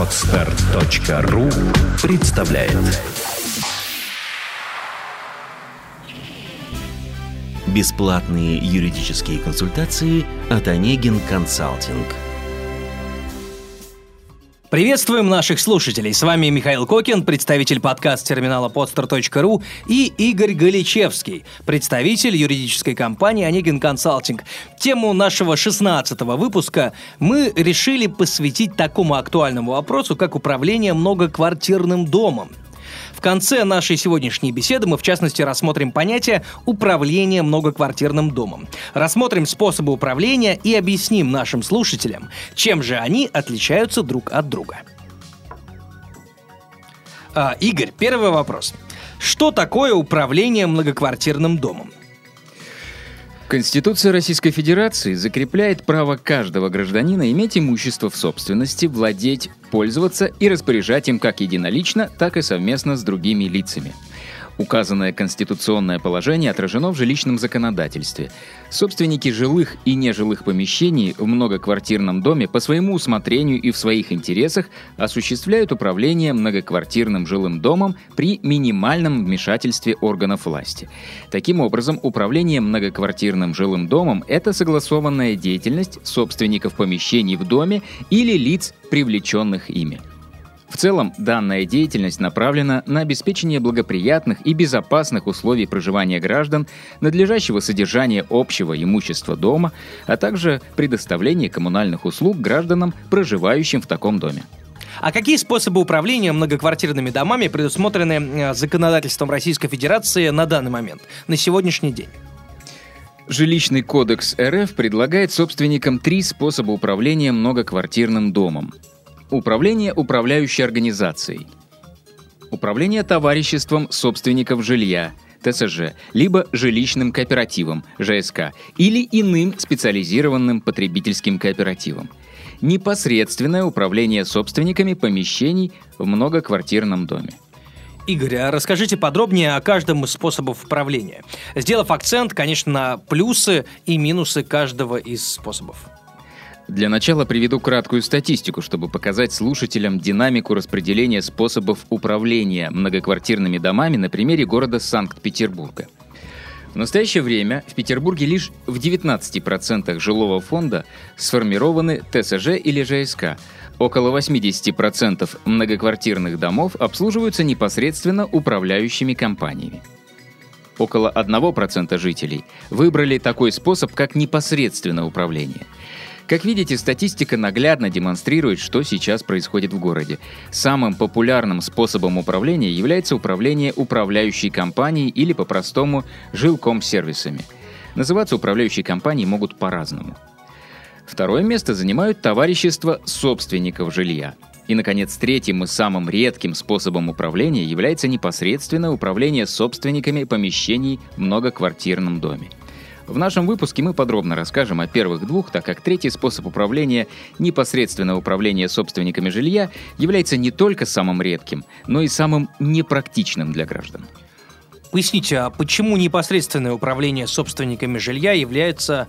Отстар.ру представляет. Бесплатные юридические консультации от Онегин Консалтинг – Приветствуем наших слушателей. С вами Михаил Кокин, представитель подкаст-терминала podster.ru и Игорь Галичевский, представитель юридической компании «Онегин Консалтинг». Тему нашего 16-го выпуска мы решили посвятить такому актуальному вопросу, как управление многоквартирным домом. В конце нашей сегодняшней беседы мы, в частности, рассмотрим понятие управления многоквартирным домом. Рассмотрим способы управления и объясним нашим слушателям, чем же они отличаются друг от друга. А, Игорь, первый вопрос. Что такое управление многоквартирным домом? Конституция Российской Федерации закрепляет право каждого гражданина иметь имущество в собственности, владеть, пользоваться и распоряжать им как единолично, так и совместно с другими лицами – Указанное конституционное положение отражено в жилищном законодательстве. Собственники жилых и нежилых помещений в многоквартирном доме по своему усмотрению и в своих интересах осуществляют управление многоквартирным жилым домом при минимальном вмешательстве органов власти. Таким образом, управление многоквартирным жилым домом – это согласованная деятельность собственников помещений в доме или лиц, привлеченных ими. В целом, данная деятельность направлена на обеспечение благоприятных и безопасных условий проживания граждан, надлежащего содержания общего имущества дома, а также предоставление коммунальных услуг гражданам, проживающим в таком доме. А какие способы управления многоквартирными домами предусмотрены э, законодательством Российской Федерации на данный момент, на сегодняшний день? Жилищный кодекс РФ предлагает собственникам три способа управления многоквартирным домом. Управление управляющей организацией. Управление товариществом собственников жилья, ТСЖ, либо жилищным кооперативом, ЖСК, или иным специализированным потребительским кооперативом. Непосредственное управление собственниками помещений в многоквартирном доме. Игорь, а расскажите подробнее о каждом из способов управления, сделав акцент, конечно, на плюсы и минусы каждого из способов. Для начала приведу краткую статистику, чтобы показать слушателям динамику распределения способов управления многоквартирными домами на примере города Санкт-Петербурга. В настоящее время в Петербурге лишь в 19% жилого фонда сформированы ТСЖ или ЖСК. Около 80% многоквартирных домов обслуживаются непосредственно управляющими компаниями. Около 1% жителей выбрали такой способ, как непосредственное управление – как видите, статистика наглядно демонстрирует, что сейчас происходит в городе. Самым популярным способом управления является управление управляющей компанией или по-простому жилком-сервисами. Называться управляющей компанией могут по-разному. Второе место занимают товарищества собственников жилья. И, наконец, третьим и самым редким способом управления является непосредственное управление собственниками помещений в многоквартирном доме – в нашем выпуске мы подробно расскажем о первых двух, так как третий способ управления, непосредственное управление собственниками жилья, является не только самым редким, но и самым непрактичным для граждан. Поясните, а почему непосредственное управление собственниками жилья является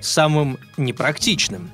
самым непрактичным?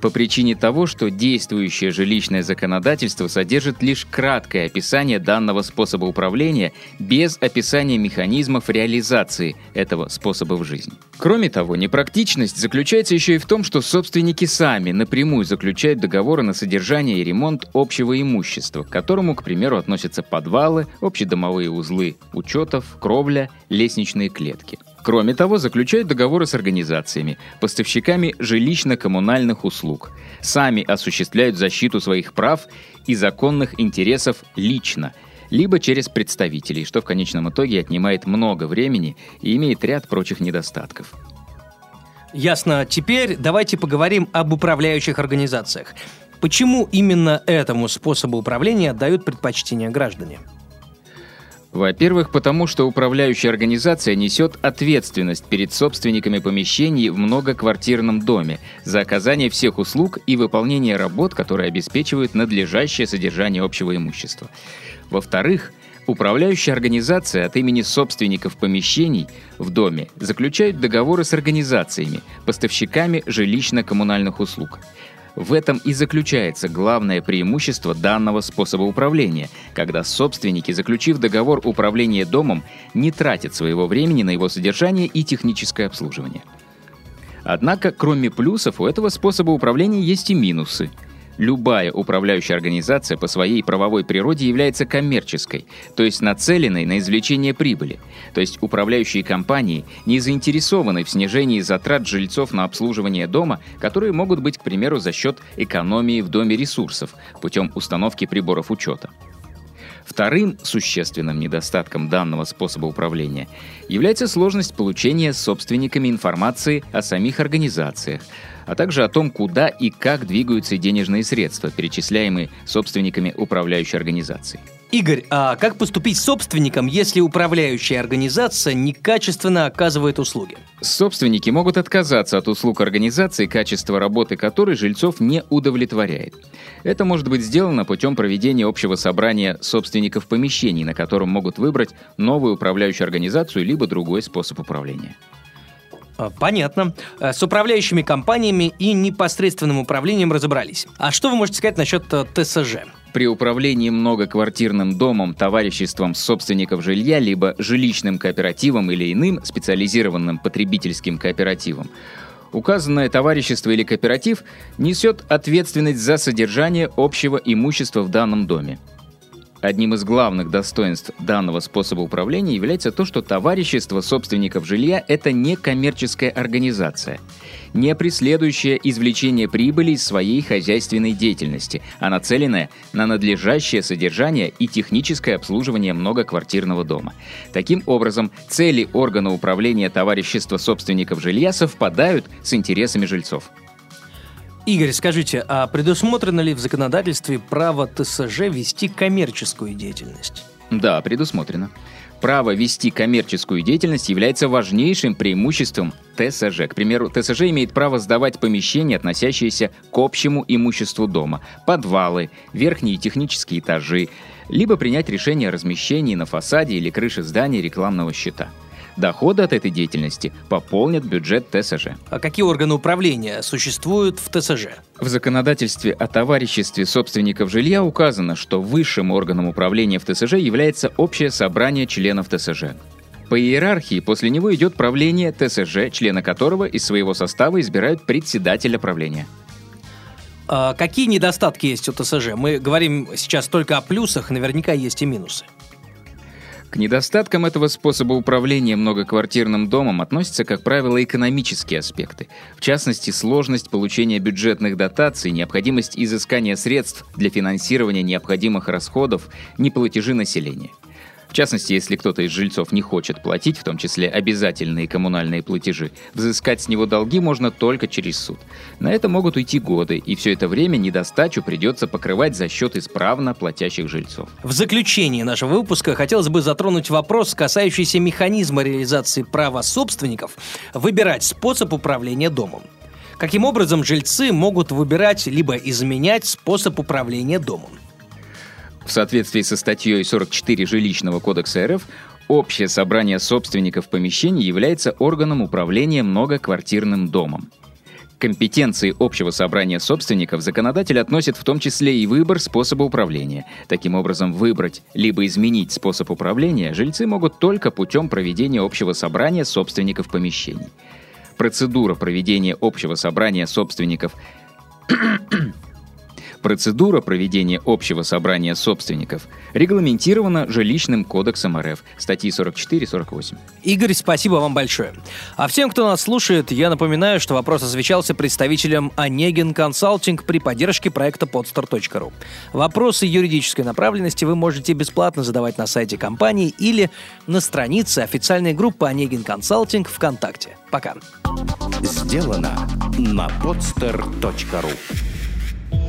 По причине того, что действующее жилищное законодательство содержит лишь краткое описание данного способа управления без описания механизмов реализации этого способа в жизни. Кроме того, непрактичность заключается еще и в том, что собственники сами напрямую заключают договоры на содержание и ремонт общего имущества, к которому, к примеру, относятся подвалы, общедомовые узлы учетов, кровля, лестничные клетки – Кроме того, заключают договоры с организациями, поставщиками жилищно-коммунальных услуг, сами осуществляют защиту своих прав и законных интересов лично, либо через представителей, что в конечном итоге отнимает много времени и имеет ряд прочих недостатков. Ясно. Теперь давайте поговорим об управляющих организациях. Почему именно этому способу управления дают предпочтение граждане? Во-первых, потому что управляющая организация несет ответственность перед собственниками помещений в многоквартирном доме за оказание всех услуг и выполнение работ, которые обеспечивают надлежащее содержание общего имущества. Во-вторых, Управляющая организация от имени собственников помещений в доме заключает договоры с организациями, поставщиками жилищно-коммунальных услуг. В этом и заключается главное преимущество данного способа управления, когда собственники, заключив договор управления домом, не тратят своего времени на его содержание и техническое обслуживание. Однако, кроме плюсов, у этого способа управления есть и минусы – Любая управляющая организация по своей правовой природе является коммерческой, то есть нацеленной на извлечение прибыли. То есть управляющие компании не заинтересованы в снижении затрат жильцов на обслуживание дома, которые могут быть, к примеру, за счет экономии в доме ресурсов путем установки приборов учета. Вторым существенным недостатком данного способа управления является сложность получения собственниками информации о самих организациях, а также о том, куда и как двигаются денежные средства, перечисляемые собственниками управляющей организации. Игорь, а как поступить с собственником, если управляющая организация некачественно оказывает услуги? Собственники могут отказаться от услуг организации, качество работы которой жильцов не удовлетворяет. Это может быть сделано путем проведения общего собрания собственников помещений, на котором могут выбрать новую управляющую организацию либо другой способ управления. А, понятно. Э, с управляющими компаниями и непосредственным управлением разобрались. А что вы можете сказать насчет э, ТСЖ? При управлении многоквартирным домом, товариществом собственников жилья, либо жилищным кооперативом или иным специализированным потребительским кооперативом, указанное товарищество или кооператив несет ответственность за содержание общего имущества в данном доме. Одним из главных достоинств данного способа управления является то, что товарищество собственников жилья – это не коммерческая организация, не преследующая извлечение прибыли из своей хозяйственной деятельности, а нацеленная на надлежащее содержание и техническое обслуживание многоквартирного дома. Таким образом, цели органа управления товарищества собственников жилья совпадают с интересами жильцов. Игорь, скажите, а предусмотрено ли в законодательстве право ТСЖ вести коммерческую деятельность? Да, предусмотрено. Право вести коммерческую деятельность является важнейшим преимуществом ТСЖ. К примеру, ТСЖ имеет право сдавать помещения, относящиеся к общему имуществу дома, подвалы, верхние технические этажи, либо принять решение о размещении на фасаде или крыше здания рекламного щита. Доходы от этой деятельности пополнят бюджет ТСЖ. А какие органы управления существуют в ТСЖ? В законодательстве о товариществе собственников жилья указано, что высшим органом управления в ТСЖ является общее собрание членов ТСЖ. По иерархии после него идет правление ТСЖ, члена которого из своего состава избирают председателя правления. А какие недостатки есть у ТСЖ? Мы говорим сейчас только о плюсах, наверняка есть и минусы. К недостаткам этого способа управления многоквартирным домом относятся, как правило, экономические аспекты. В частности, сложность получения бюджетных дотаций, необходимость изыскания средств для финансирования необходимых расходов, неплатежи населения. В частности, если кто-то из жильцов не хочет платить, в том числе обязательные коммунальные платежи, взыскать с него долги можно только через суд. На это могут уйти годы, и все это время недостачу придется покрывать за счет исправно платящих жильцов. В заключении нашего выпуска хотелось бы затронуть вопрос, касающийся механизма реализации права собственников выбирать способ управления домом. Каким образом жильцы могут выбирать либо изменять способ управления домом? В соответствии со статьей 44 Жилищного кодекса РФ, общее собрание собственников помещений является органом управления многоквартирным домом. К компетенции общего собрания собственников законодатель относит в том числе и выбор способа управления. Таким образом, выбрать либо изменить способ управления жильцы могут только путем проведения общего собрания собственников помещений. Процедура проведения общего собрания собственников Процедура проведения общего собрания собственников регламентирована жилищным кодексом РФ, статьи 44-48. Игорь, спасибо вам большое. А всем, кто нас слушает, я напоминаю, что вопрос освещался представителем Онегин Консалтинг при поддержке проекта podstar.ru. Вопросы юридической направленности вы можете бесплатно задавать на сайте компании или на странице официальной группы Онегин Консалтинг ВКонтакте. Пока. Сделано на podster.ru